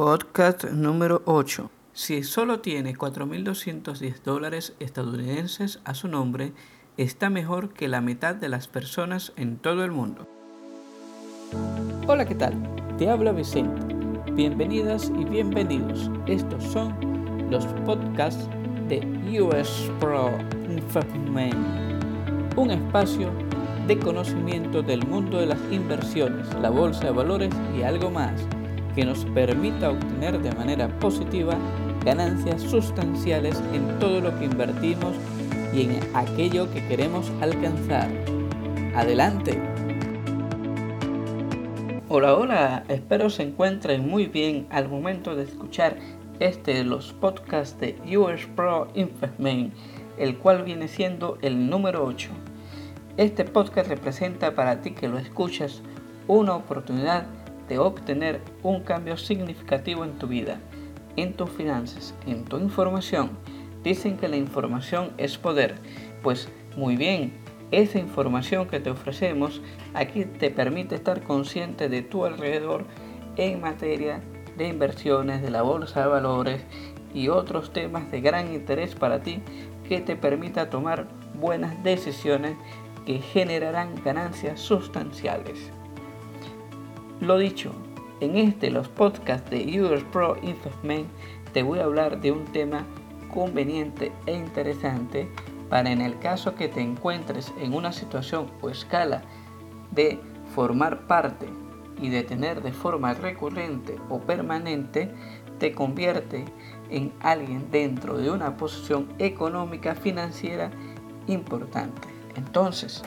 Podcast número 8. Si solo tiene 4.210 dólares estadounidenses a su nombre, está mejor que la mitad de las personas en todo el mundo. Hola, ¿qué tal? Te habla Vicente. Bienvenidas y bienvenidos. Estos son los podcasts de US Pro Investment, un espacio de conocimiento del mundo de las inversiones, la bolsa de valores y algo más que nos permita obtener de manera positiva ganancias sustanciales en todo lo que invertimos y en aquello que queremos alcanzar. Adelante. Hola, hola, espero se encuentren muy bien al momento de escuchar este de los podcasts de US Pro Investment, el cual viene siendo el número 8. Este podcast representa para ti que lo escuchas una oportunidad de obtener un cambio significativo en tu vida, en tus finanzas, en tu información. Dicen que la información es poder. Pues muy bien, esa información que te ofrecemos aquí te permite estar consciente de tu alrededor en materia de inversiones, de la bolsa de valores y otros temas de gran interés para ti que te permita tomar buenas decisiones que generarán ganancias sustanciales. Lo dicho, en este los podcasts de US Pro Investment te voy a hablar de un tema conveniente e interesante para en el caso que te encuentres en una situación o escala de formar parte y de tener de forma recurrente o permanente, te convierte en alguien dentro de una posición económica financiera importante. Entonces,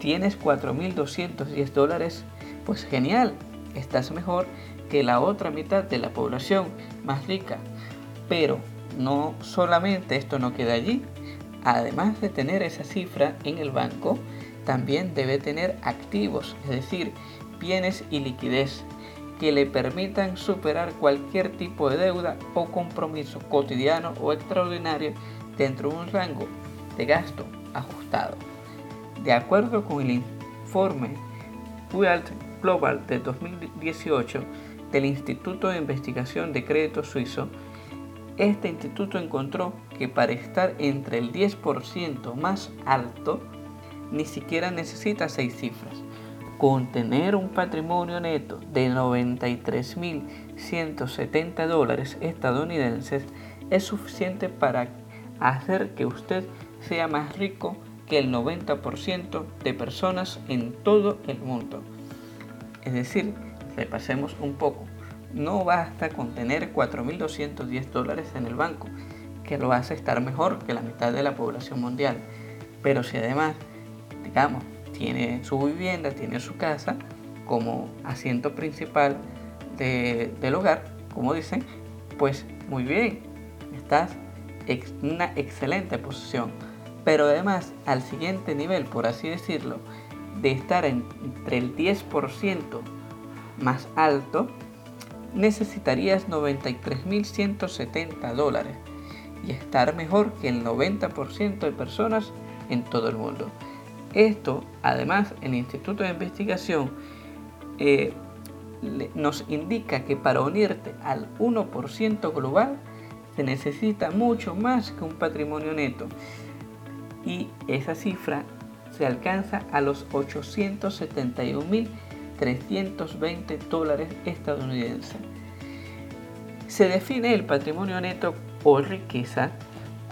tienes 4.210 dólares, pues genial, estás mejor que la otra mitad de la población más rica. Pero no solamente esto no queda allí. Además de tener esa cifra en el banco, también debe tener activos, es decir, bienes y liquidez que le permitan superar cualquier tipo de deuda o compromiso cotidiano o extraordinario dentro de un rango de gasto ajustado. De acuerdo con el informe Wealth Global de 2018 del Instituto de Investigación de Crédito Suizo, este instituto encontró que para estar entre el 10% más alto, ni siquiera necesita seis cifras. Con tener un patrimonio neto de 93.170 dólares estadounidenses es suficiente para hacer que usted sea más rico que el 90% de personas en todo el mundo. Es decir, repasemos un poco. No basta con tener 4.210 dólares en el banco, que lo hace estar mejor que la mitad de la población mundial. Pero si además, digamos, tiene su vivienda, tiene su casa como asiento principal del hogar, como dicen, pues muy bien, estás en una excelente posición. Pero además, al siguiente nivel, por así decirlo, de estar entre el 10% más alto, necesitarías 93.170 dólares y estar mejor que el 90% de personas en todo el mundo. Esto, además, el Instituto de Investigación eh, nos indica que para unirte al 1% global se necesita mucho más que un patrimonio neto. Y esa cifra se alcanza a los 871.320 dólares estadounidenses. Se define el patrimonio neto o riqueza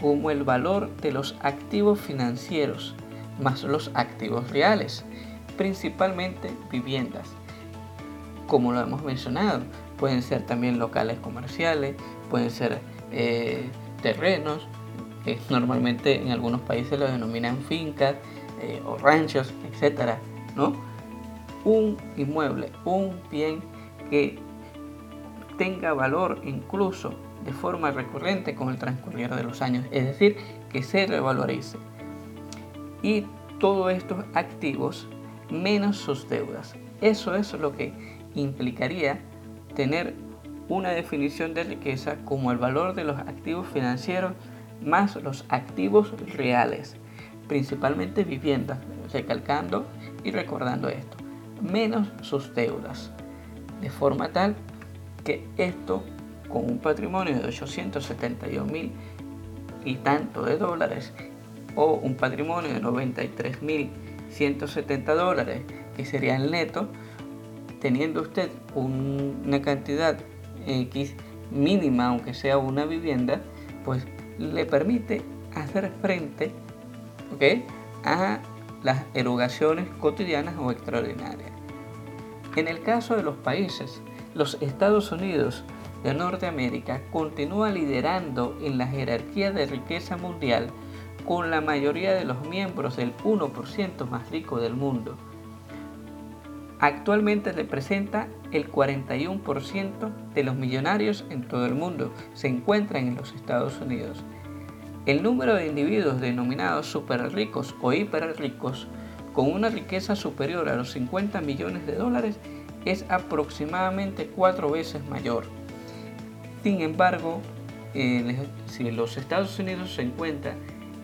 como el valor de los activos financieros más los activos reales, principalmente viviendas. Como lo hemos mencionado, pueden ser también locales comerciales, pueden ser eh, terrenos, normalmente en algunos países lo denominan fincas, eh, o ranchos, etcétera, ¿no? Un inmueble, un bien que tenga valor incluso de forma recurrente con el transcurrir de los años, es decir, que se revalorice. Y todos estos activos menos sus deudas. Eso es lo que implicaría tener una definición de riqueza como el valor de los activos financieros más los activos reales principalmente viviendas, recalcando y recordando esto, menos sus deudas, de forma tal que esto con un patrimonio de 871 mil y tanto de dólares o un patrimonio de 93 mil 170 dólares que sería el neto teniendo usted una cantidad X mínima aunque sea una vivienda pues le permite hacer frente a las erogaciones cotidianas o extraordinarias. En el caso de los países, los Estados Unidos de Norteamérica continúa liderando en la jerarquía de riqueza mundial con la mayoría de los miembros del 1% más rico del mundo. Actualmente representa el 41% de los millonarios en todo el mundo, se encuentran en los Estados Unidos. El número de individuos denominados super ricos o hiper ricos con una riqueza superior a los 50 millones de dólares es aproximadamente cuatro veces mayor. Sin embargo, si los Estados Unidos se encuentra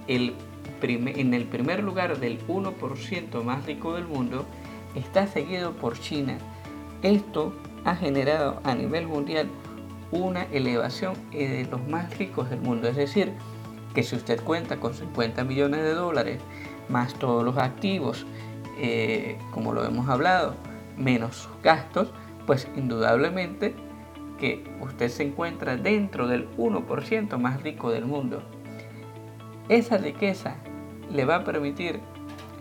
en el primer lugar del 1% más rico del mundo, está seguido por China. Esto ha generado a nivel mundial una elevación de los más ricos del mundo. Es decir, que si usted cuenta con 50 millones de dólares, más todos los activos, eh, como lo hemos hablado, menos sus gastos, pues indudablemente que usted se encuentra dentro del 1% más rico del mundo. Esa riqueza le va a permitir,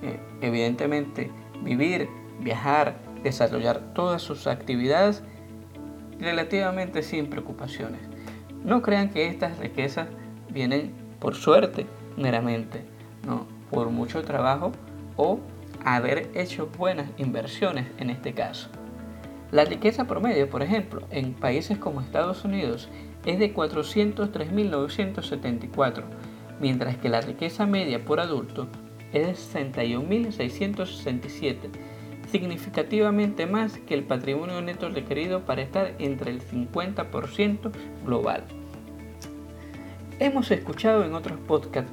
eh, evidentemente, vivir, viajar, desarrollar todas sus actividades relativamente sin preocupaciones. No crean que estas riquezas vienen por suerte meramente, no, por mucho trabajo o haber hecho buenas inversiones en este caso. La riqueza promedio, por ejemplo, en países como Estados Unidos es de 403.974, mientras que la riqueza media por adulto es de 61.667, significativamente más que el patrimonio neto requerido para estar entre el 50% global. Hemos escuchado en otros podcasts,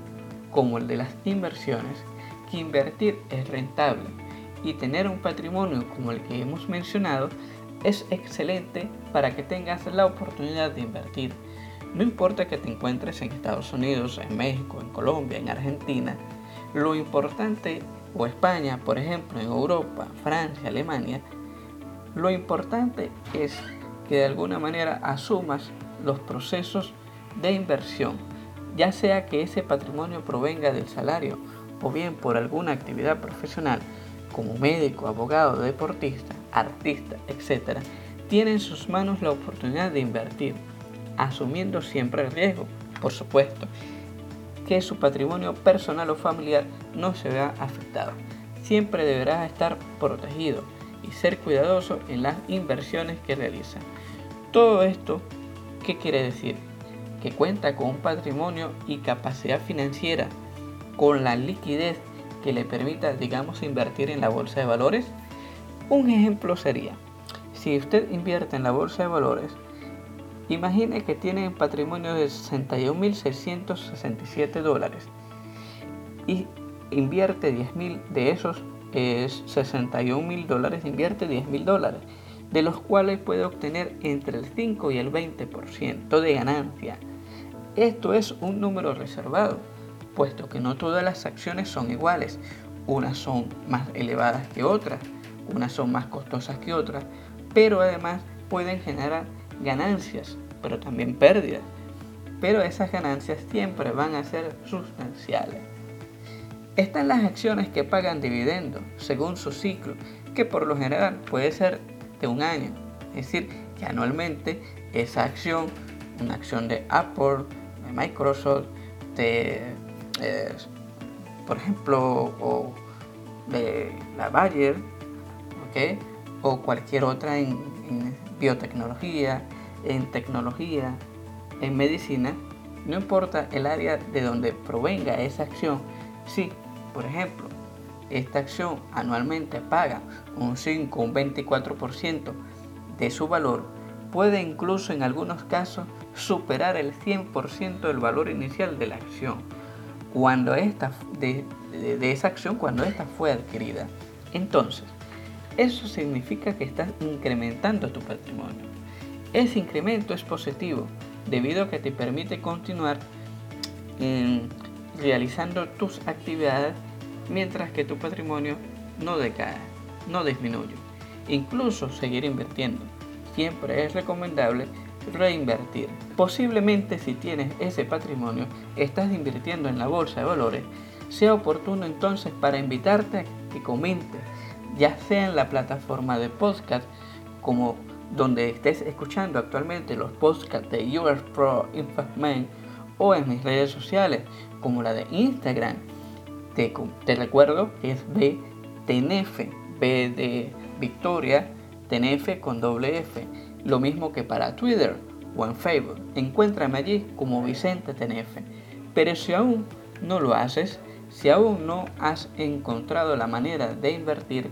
como el de las inversiones, que invertir es rentable y tener un patrimonio como el que hemos mencionado es excelente para que tengas la oportunidad de invertir. No importa que te encuentres en Estados Unidos, en México, en Colombia, en Argentina, lo importante, o España, por ejemplo, en Europa, Francia, Alemania, lo importante es que de alguna manera asumas los procesos de inversión, ya sea que ese patrimonio provenga del salario o bien por alguna actividad profesional como médico, abogado, deportista, artista, etc., tiene en sus manos la oportunidad de invertir, asumiendo siempre el riesgo, por supuesto, que su patrimonio personal o familiar no se vea afectado. Siempre deberá estar protegido y ser cuidadoso en las inversiones que realiza. Todo esto, ¿qué quiere decir? Que cuenta con un patrimonio y capacidad financiera, con la liquidez que le permita, digamos, invertir en la bolsa de valores. Un ejemplo sería, si usted invierte en la bolsa de valores, imagine que tiene un patrimonio de 61.667 dólares y invierte 10.000 de esos es 61.000 dólares, invierte 10.000 dólares, de los cuales puede obtener entre el 5 y el 20% de ganancia. Esto es un número reservado puesto que no todas las acciones son iguales. Unas son más elevadas que otras, unas son más costosas que otras, pero además pueden generar ganancias, pero también pérdidas. Pero esas ganancias siempre van a ser sustanciales. Están las acciones que pagan dividendos según su ciclo, que por lo general puede ser de un año. Es decir, que anualmente esa acción, una acción de Apple, de Microsoft, de por ejemplo, o de la Bayer, o cualquier otra en, biotecnología, en tecnología, en medicina, no importa el área de donde provenga esa acción, si, por ejemplo, esta acción anualmente paga un 5, un 24% de su valor, puede incluso en algunos casos superar el 100% del valor inicial de la acción cuando esta, de, esa acción cuando esta fue adquirida. Entonces, eso significa que estás incrementando tu patrimonio. Ese incremento es positivo debido a que te permite continuar em, realizando tus actividades mientras que tu patrimonio no decae, no disminuye. Incluso seguir invirtiendo. Siempre es recomendable reinvertir. Posiblemente si tienes ese patrimonio, estás invirtiendo en la bolsa de valores, sea oportuno entonces para invitarte a que comentes, ya sea en la plataforma de podcast como donde estés escuchando actualmente los podcasts de US Pro Investment o en mis redes sociales como la de Instagram. Te, te recuerdo que es BTNF, B de Victoria, TNF con doble F. Lo mismo que para Twitter o en Facebook. Encuéntrame allí como Vicente TNF. Pero si aún no lo haces, si aún no has encontrado la manera de invertir,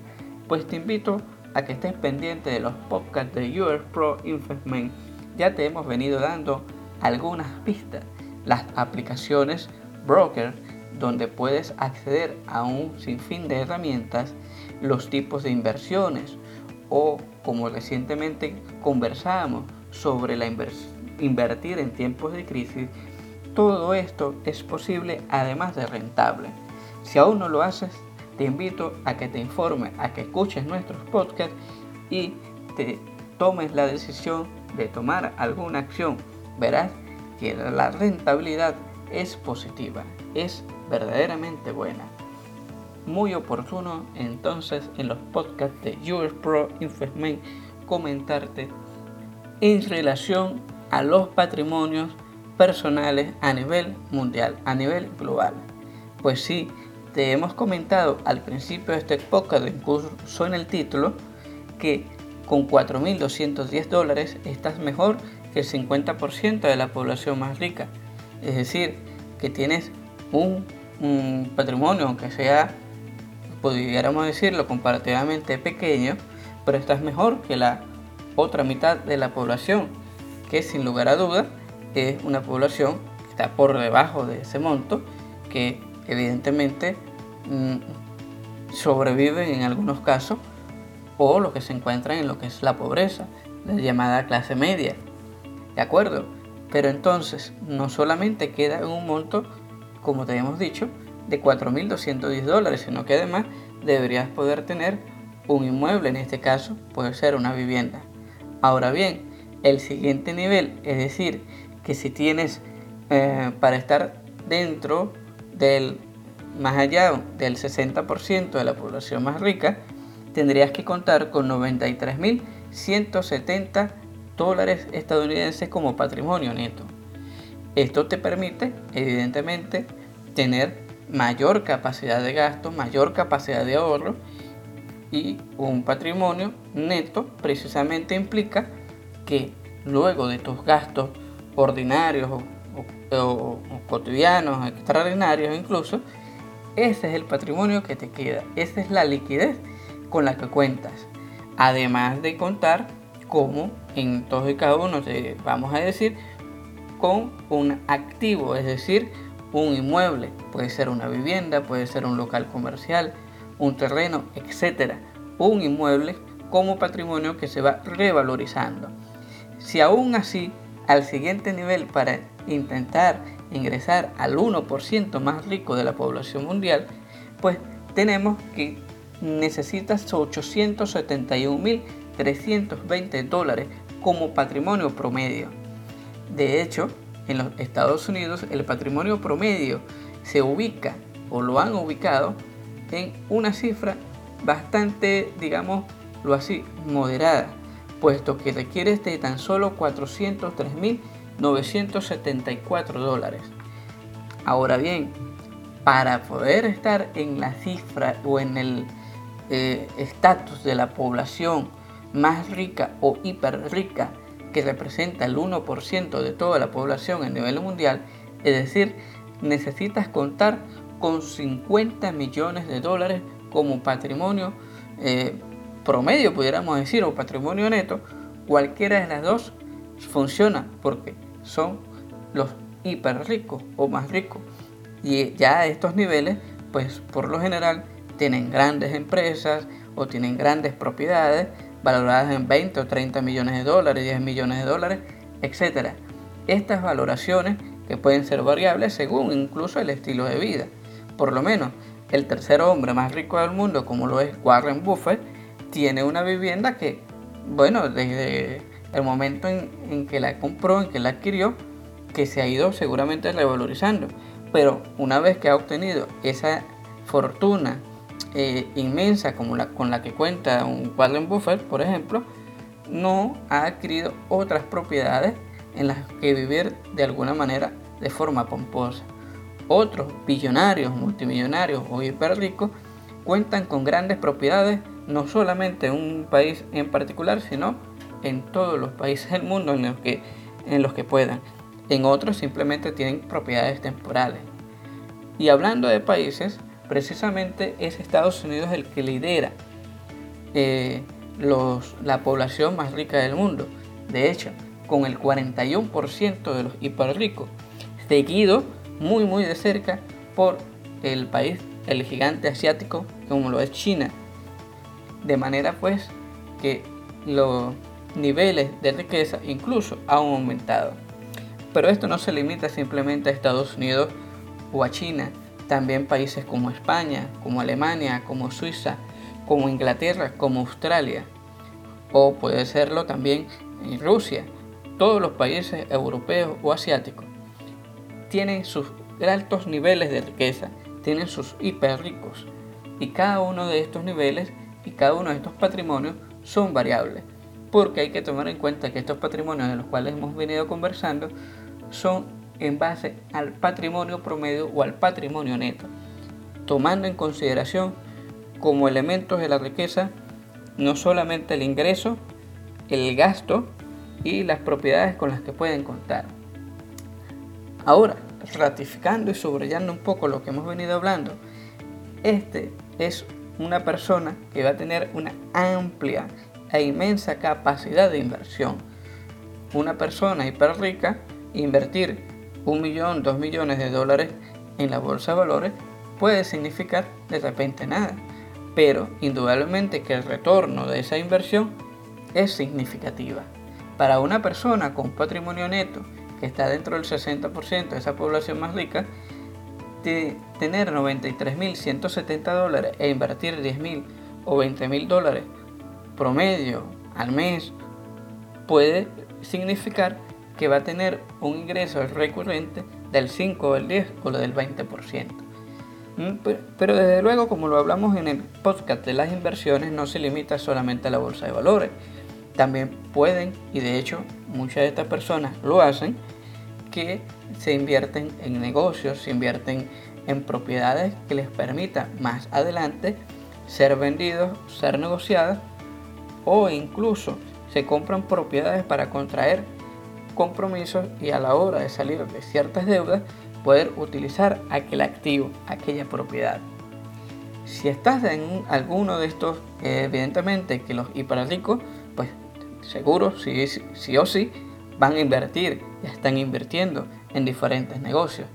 pues te invito a que estés pendiente de los podcasts de US Pro Investment. Ya te hemos venido dando algunas pistas. Las aplicaciones broker donde puedes acceder a un sinfín de herramientas, los tipos de inversiones o como recientemente conversamos sobre la invertir en tiempos de crisis, todo esto es posible además de rentable. Si aún no lo haces, te invito a que te informes, a que escuches nuestros podcasts y te tomes la decisión de tomar alguna acción. Verás que la rentabilidad es positiva, es verdaderamente buena. Muy oportuno entonces en los podcasts de US Pro Investment comentarte en relación a los patrimonios personales a nivel mundial, a nivel global. Pues sí, te hemos comentado al principio de este podcast, incluso en el título, que con 4.210 dólares estás mejor que el 50% de la población más rica. Es decir, que tienes un, patrimonio, aunque sea, pudiéramos decirlo, comparativamente pequeño, pero estás mejor que la otra mitad de la población, que sin lugar a dudas es una población que está por debajo de ese monto, que evidentemente mm, sobreviven en algunos casos o los que se encuentran en lo que es la pobreza, la llamada clase media. ¿De acuerdo? Pero entonces no solamente queda en un monto, como te habíamos dicho, de 4.210 dólares, sino que además deberías poder tener un inmueble, en este caso puede ser una vivienda. Ahora bien, el siguiente nivel, es decir, que si tienes eh, para estar dentro del más allá del 60% de la población más rica, tendrías que contar con 93.170 dólares estadounidenses como patrimonio neto. Esto te permite, evidentemente, tener mayor capacidad de gasto, mayor capacidad de ahorro y un patrimonio neto precisamente implica que luego de tus gastos ordinarios o, cotidianos, extraordinarios incluso, ese es el patrimonio que te queda, esa es la liquidez con la que cuentas. Además de contar como en todos y cada uno vamos a decir con un activo, es decir, un inmueble, puede ser una vivienda, puede ser un local comercial, un terreno, etcétera, un inmueble como patrimonio que se va revalorizando. Si aún así al siguiente nivel para intentar ingresar al 1% más rico de la población mundial, pues tenemos que necesitas 871.320 dólares como patrimonio promedio. De hecho, en los Estados Unidos el patrimonio promedio se ubica o lo han ubicado en una cifra bastante, digamos, lo así, moderada, puesto que requiere de tan solo 403.974 dólares. Ahora bien, para poder estar en la cifra o en el eh, estatus de la población más rica o hiper rica que representa el 1% de toda la población a nivel mundial, es decir, necesitas contar con 50 millones de dólares como patrimonio eh, promedio, pudiéramos decir, o patrimonio neto, cualquiera de las dos funciona porque son los hiper ricos o más ricos. Y ya a estos niveles, pues por lo general tienen grandes empresas o tienen grandes propiedades valoradas en 20 o 30 millones de dólares, 10 millones de dólares, etc. Estas valoraciones que pueden ser variables según incluso el estilo de vida. Por lo menos, el tercer hombre más rico del mundo, como lo es Warren Buffett, tiene una vivienda que, bueno, desde el momento en, que la compró, en que la adquirió, que se ha ido seguramente revalorizando. Pero una vez que ha obtenido esa fortuna eh, inmensa como la, con la que cuenta un Warren Buffett, por ejemplo, no ha adquirido otras propiedades en las que vivir de alguna manera de forma pomposa. Otros billonarios, multimillonarios o hiper ricos cuentan con grandes propiedades no solamente en un país en particular, sino en todos los países del mundo en los que, en los que puedan. En otros simplemente tienen propiedades temporales. Y hablando de países, precisamente es Estados Unidos el que lidera eh, los, la población más rica del mundo. De hecho, con el 41% de los hiper ricos, seguido muy muy de cerca por el país, el gigante asiático como lo es China. De manera pues que los niveles de riqueza incluso han aumentado. Pero esto no se limita simplemente a Estados Unidos o a China, también países como España, como Alemania, como Suiza, como Inglaterra, como Australia, o puede serlo también en Rusia, todos los países europeos o asiáticos tienen sus altos niveles de riqueza, tienen sus hiper ricos, y cada uno de estos niveles y cada uno de estos patrimonios son variables, porque hay que tomar en cuenta que estos patrimonios de los cuales hemos venido conversando son en base al patrimonio promedio o al patrimonio neto, tomando en consideración como elementos de la riqueza no solamente el ingreso, el gasto y las propiedades con las que pueden contar. Ahora, ratificando y subrayando un poco lo que hemos venido hablando, este es una persona que va a tener una amplia e inmensa capacidad de inversión. Una persona hiper rica, invertir un millón, dos millones de dólares en la bolsa de valores puede significar de repente nada, pero indudablemente que el retorno de esa inversión es significativa. Para una persona con patrimonio neto que está dentro del 60% de esa población más rica, de tener 93.170 dólares e invertir 10.000 o 20.000 dólares promedio al mes puede significar que va a tener un ingreso recurrente del 5, del 10 o del 20%. Mm, pero desde luego, como lo hablamos en el podcast de las inversiones, no se limita solamente a la bolsa de valores. También pueden, y de hecho muchas de estas personas lo hacen, que se invierten en negocios, se invierten en propiedades que les permitan más adelante ser vendidos, ser negociadas o incluso se compran propiedades para contraer compromisos y a la hora de salir de ciertas deudas poder utilizar aquel activo, aquella propiedad. Si estás en alguno de estos, evidentemente que los hiperricos, pues seguro, sí, sí o sí, van a invertir, ya están invirtiendo en diferentes negocios.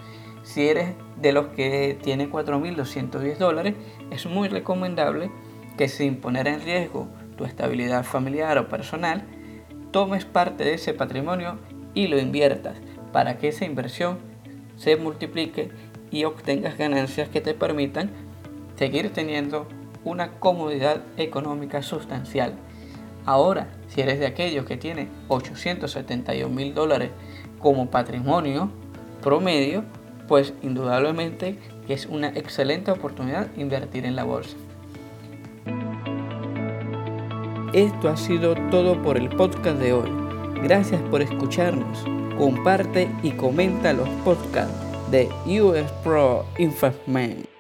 Si eres de los que tiene 4.210 dólares, es muy recomendable que sin poner en riesgo tu estabilidad familiar o personal, tomes parte de ese patrimonio y lo inviertas para que esa inversión se multiplique y obtengas ganancias que te permitan seguir teniendo una comodidad económica sustancial. Ahora, si eres de aquellos que tiene 871 mil dólares como patrimonio promedio, pues indudablemente es una excelente oportunidad invertir en la bolsa. Esto ha sido todo por el podcast de hoy. Gracias por escucharnos. Comparte y comenta los podcasts de US Pro Investment.